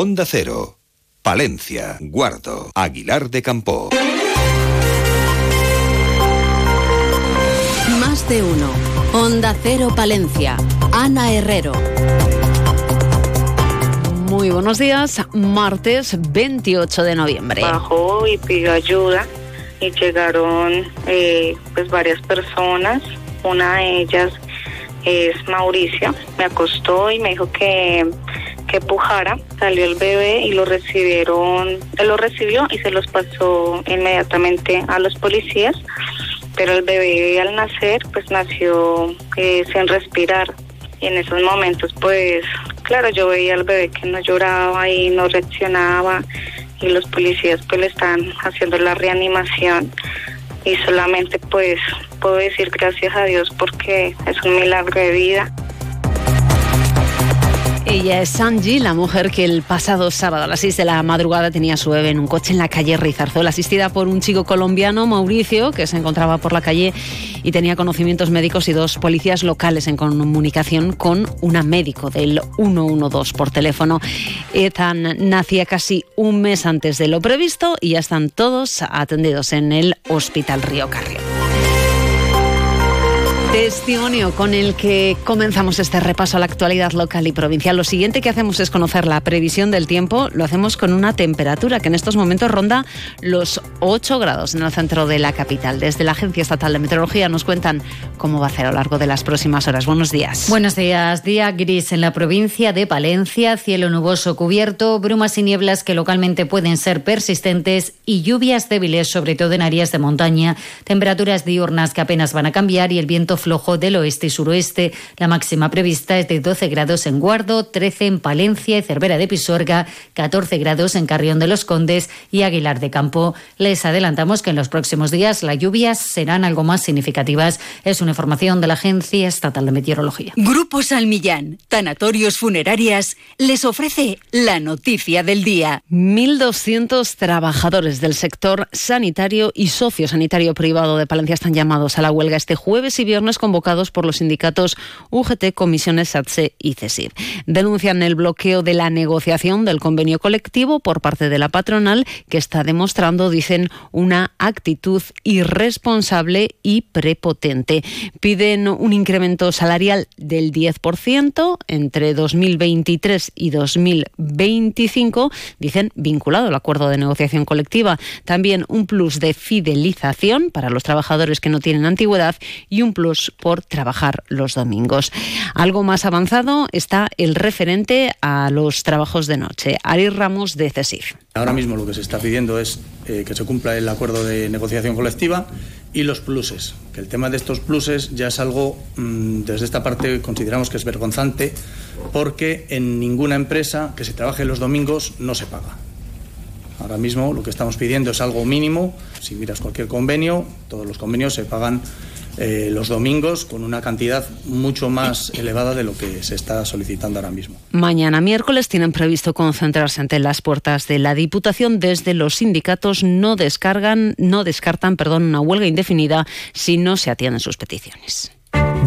Onda Cero, Palencia, Guardo, Aguilar de Campo. Más de uno. Onda Cero Palencia. Ana Herrero. Muy buenos días, martes 28 de noviembre. Bajó y pidió ayuda y llegaron eh, pues varias personas. Una de ellas es Mauricio. Me acostó y me dijo que, que pujara. Salió el bebé y lo recibieron, él lo recibió y se los pasó inmediatamente a los policías. Pero el bebé al nacer pues nació eh, sin respirar. Y en esos momentos pues claro yo veía al bebé que no lloraba y no reaccionaba y los policías pues le están haciendo la reanimación y solamente pues puedo decir gracias a Dios porque es un milagro de vida. Ella es Sanji, la mujer que el pasado sábado a las 6 de la madrugada tenía su bebé en un coche en la calle Rizarzol, asistida por un chico colombiano, Mauricio, que se encontraba por la calle y tenía conocimientos médicos y dos policías locales en comunicación con una médico del 112 por teléfono. Ethan nacía casi un mes antes de lo previsto y ya están todos atendidos en el Hospital Río Carrión. Testimonio con el que comenzamos este repaso a la actualidad local y provincial. Lo siguiente que hacemos es conocer la previsión del tiempo. Lo hacemos con una temperatura que en estos momentos ronda los 8 grados en el centro de la capital. Desde la Agencia Estatal de Meteorología nos cuentan cómo va a ser a lo largo de las próximas horas. Buenos días. Buenos días. Día gris en la provincia de Palencia, cielo nuboso cubierto, brumas y nieblas que localmente pueden ser persistentes y lluvias débiles, sobre todo en áreas de montaña. Temperaturas diurnas que apenas van a cambiar y el viento flojo del oeste y suroeste. La máxima prevista es de 12 grados en Guardo, 13 en Palencia y Cervera de Pisuerga, 14 grados en Carrión de los Condes y Aguilar de Campo. Les adelantamos que en los próximos días las lluvias serán algo más significativas. Es una información de la Agencia Estatal de Meteorología. Grupo Salmillán, Tanatorios Funerarias, les ofrece la noticia del día. 1.200 trabajadores del sector sanitario y sociosanitario privado de Palencia están llamados a la huelga este jueves y viernes convocados por los sindicatos UGT, Comisiones SATSE y CESID. Denuncian el bloqueo de la negociación del convenio colectivo por parte de la patronal que está demostrando, dicen, una actitud irresponsable y prepotente. Piden un incremento salarial del 10% entre 2023 y 2025, dicen, vinculado al acuerdo de negociación colectiva. También un plus de fidelización para los trabajadores que no tienen antigüedad y un plus por trabajar los domingos. Algo más avanzado está el referente a los trabajos de noche. Ari Ramos de CESIF. Ahora mismo lo que se está pidiendo es eh, que se cumpla el acuerdo de negociación colectiva y los pluses. Que el tema de estos pluses ya es algo, mmm, desde esta parte consideramos que es vergonzante, porque en ninguna empresa que se trabaje los domingos no se paga. Ahora mismo lo que estamos pidiendo es algo mínimo. Si miras cualquier convenio, todos los convenios se pagan eh, los domingos con una cantidad mucho más elevada de lo que se está solicitando ahora mismo. Mañana miércoles tienen previsto concentrarse ante las puertas de la Diputación. Desde los sindicatos no descargan, no descartan, perdón, una huelga indefinida si no se atienden sus peticiones.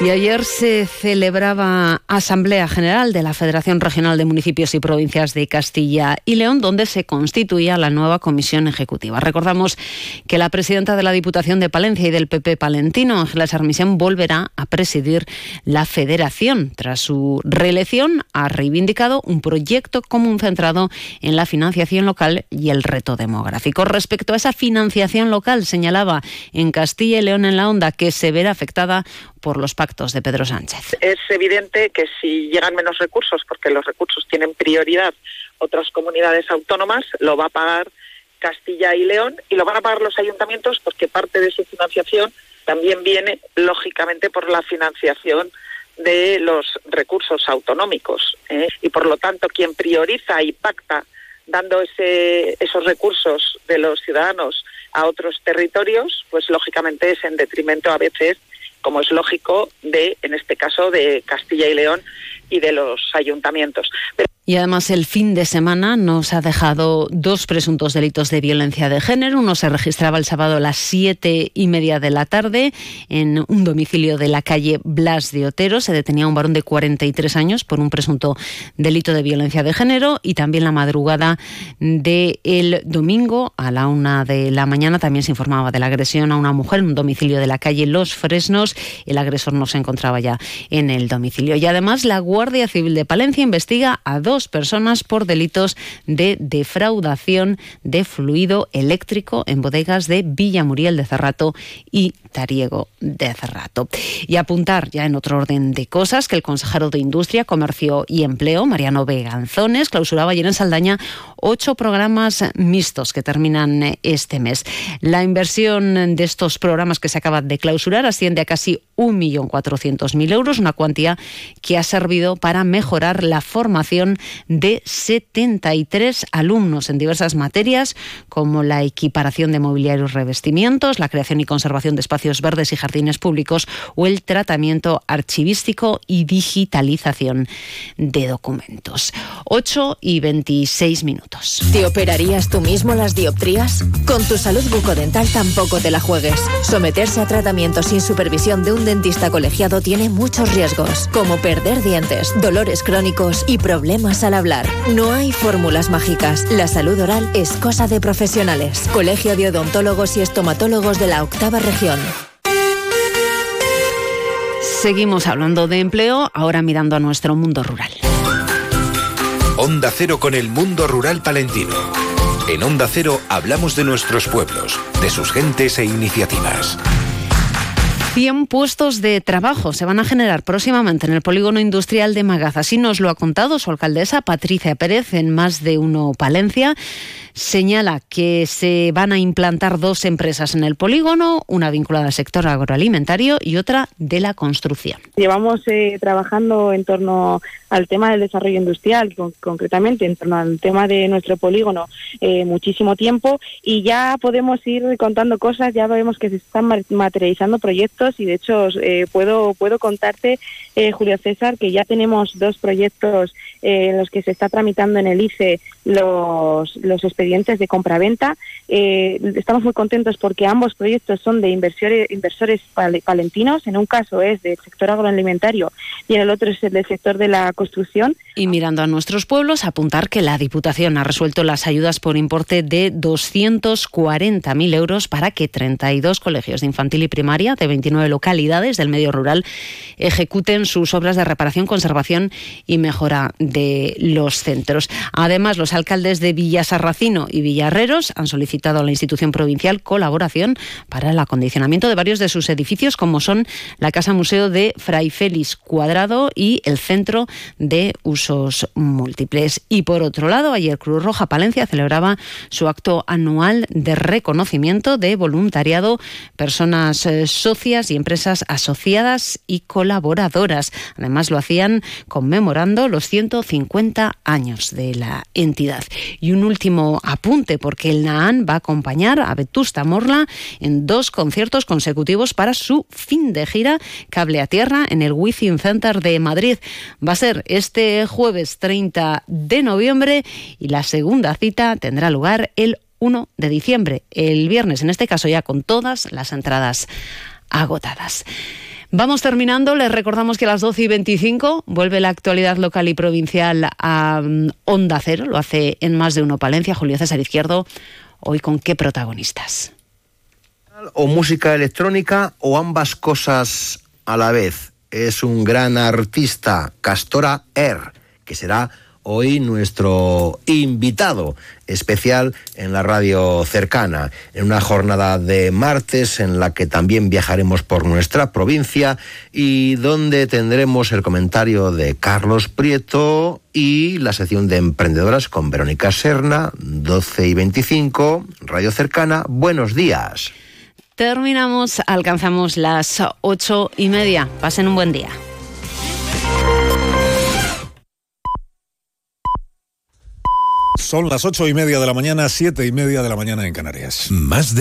Y ayer se celebraba Asamblea General de la Federación Regional de Municipios y Provincias de Castilla y León, donde se constituía la nueva comisión ejecutiva. Recordamos que la presidenta de la Diputación de Palencia y del PP palentino, Ángela Sarmisian, volverá a presidir la federación. Tras su reelección, ha reivindicado un proyecto común centrado en la financiación local y el reto demográfico. Respecto a esa financiación local, señalaba en Castilla y León en la Onda que se verá afectada por los pactos Es evidente que si llegan menos recursos, porque los recursos tienen prioridad otras comunidades autónomas, lo va a pagar Castilla y León y lo van a pagar los ayuntamientos porque parte de su financiación también viene, lógicamente, por la financiación de los recursos autonómicos. ¿eh? Y por lo tanto, quien prioriza y pacta dando ese, esos recursos de los ciudadanos a otros territorios, pues lógicamente es en detrimento a veces como es lógico, de, en este caso, de Castilla y León y de los ayuntamientos. Y además el fin de semana nos ha dejado dos presuntos delitos de violencia de género. Uno se registraba el sábado a las siete y media de la tarde en un domicilio de la calle Blas de Otero. Se detenía un varón de 43 años por un presunto delito de violencia de género. Y también la madrugada del domingo a la una de la mañana también se informaba de la agresión a una mujer en un domicilio de la calle Los Fresnos. El agresor no se encontraba ya en el domicilio. Y además la Guardia Civil de Palencia investiga a dos personas por delitos de defraudación de fluido eléctrico en bodegas de Villa Muriel de Cerrato y Tariego de Cerrato. Y apuntar ya en otro orden de cosas que el consejero de Industria, Comercio y Empleo, Mariano Veganzones, clausuraba ayer en Saldaña ocho programas mixtos que terminan este mes. La inversión de estos programas que se acaban de clausurar asciende a casi 1.400.000 euros, una cuantía que ha servido para mejorar la formación de 73 alumnos en diversas materias como la equiparación de mobiliario y revestimientos, la creación y conservación de espacios verdes y jardines públicos o el tratamiento archivístico y digitalización de documentos. 8 y 26 minutos. ¿Te operarías tú mismo las dioptrías? Con tu salud bucodental tampoco te la juegues. Someterse a tratamiento sin supervisión de un dentista colegiado tiene muchos riesgos, como perder dientes, dolores crónicos y problemas al hablar. No hay fórmulas mágicas. La salud oral es cosa de profesionales. Colegio de Odontólogos y Estomatólogos de la Octava Región. Seguimos hablando de empleo, ahora mirando a nuestro mundo rural. Onda Cero con el mundo rural palentino. En Onda Cero hablamos de nuestros pueblos, de sus gentes e iniciativas. 100 puestos de trabajo se van a generar próximamente en el polígono industrial de Magaz. Así nos lo ha contado su alcaldesa Patricia Pérez en más de uno Palencia señala que se van a implantar dos empresas en el polígono, una vinculada al sector agroalimentario y otra de la construcción. Llevamos eh, trabajando en torno al tema del desarrollo industrial, concretamente en torno al tema de nuestro polígono, eh, muchísimo tiempo y ya podemos ir contando cosas, ya vemos que se están materializando proyectos y de hecho eh, puedo, puedo contarte, Julio César, que ya tenemos dos proyectos en los que se está tramitando en el ICE los, los expedientes de compraventa. Eh, estamos muy contentos porque ambos proyectos son de inversores, inversores palentinos. En un caso es del sector agroalimentario y en el otro es el del sector de la construcción. Y mirando a nuestros pueblos, apuntar que la Diputación ha resuelto las ayudas por importe de 240.000 euros para que 32 colegios de infantil y primaria de 29 localidades del medio rural ejecuten sus obras de reparación, conservación y mejora de los centros. Además, los alcaldes de Villasarracino y Villarreros han solicitado a la institución provincial colaboración para el acondicionamiento de varios de sus edificios, como son la Casa Museo de Fray Félix Cuadrado y el Centro de Usos Múltiples. Y por otro lado, ayer Cruz Roja Palencia celebraba su acto anual de reconocimiento de voluntariado, personas eh, socias y empresas asociadas y colaboradoras. Además, lo hacían conmemorando los 150 años de la entidad. Y un último apunte, porque el NAAN va a acompañar a Vetusta Morla en dos conciertos consecutivos para su fin de gira Cable a Tierra en el Wizzing Center de Madrid. Va a ser este jueves 30 de noviembre y la segunda cita tendrá lugar el 1 de diciembre, el viernes, en este caso ya con todas las entradas agotadas. Vamos terminando. Les recordamos que a las 12 y 25 vuelve la actualidad local y provincial a mm, Onda Cero. Lo hace en más de uno Palencia. Julio César Izquierdo. Hoy con qué protagonistas. O música electrónica o ambas cosas a la vez. Es un gran artista, Castora Er, que será hoy nuestro invitado especial en la radio cercana, en una jornada de martes en la que también viajaremos por nuestra provincia y donde tendremos el comentario de Carlos Prieto y la sección de emprendedoras con Verónica Serna, 12 y 25, radio cercana. Buenos días. Terminamos, alcanzamos las ocho y media. Pasen un buen día. Son las ocho y media de la mañana, siete y media de la mañana en Canarias. Más de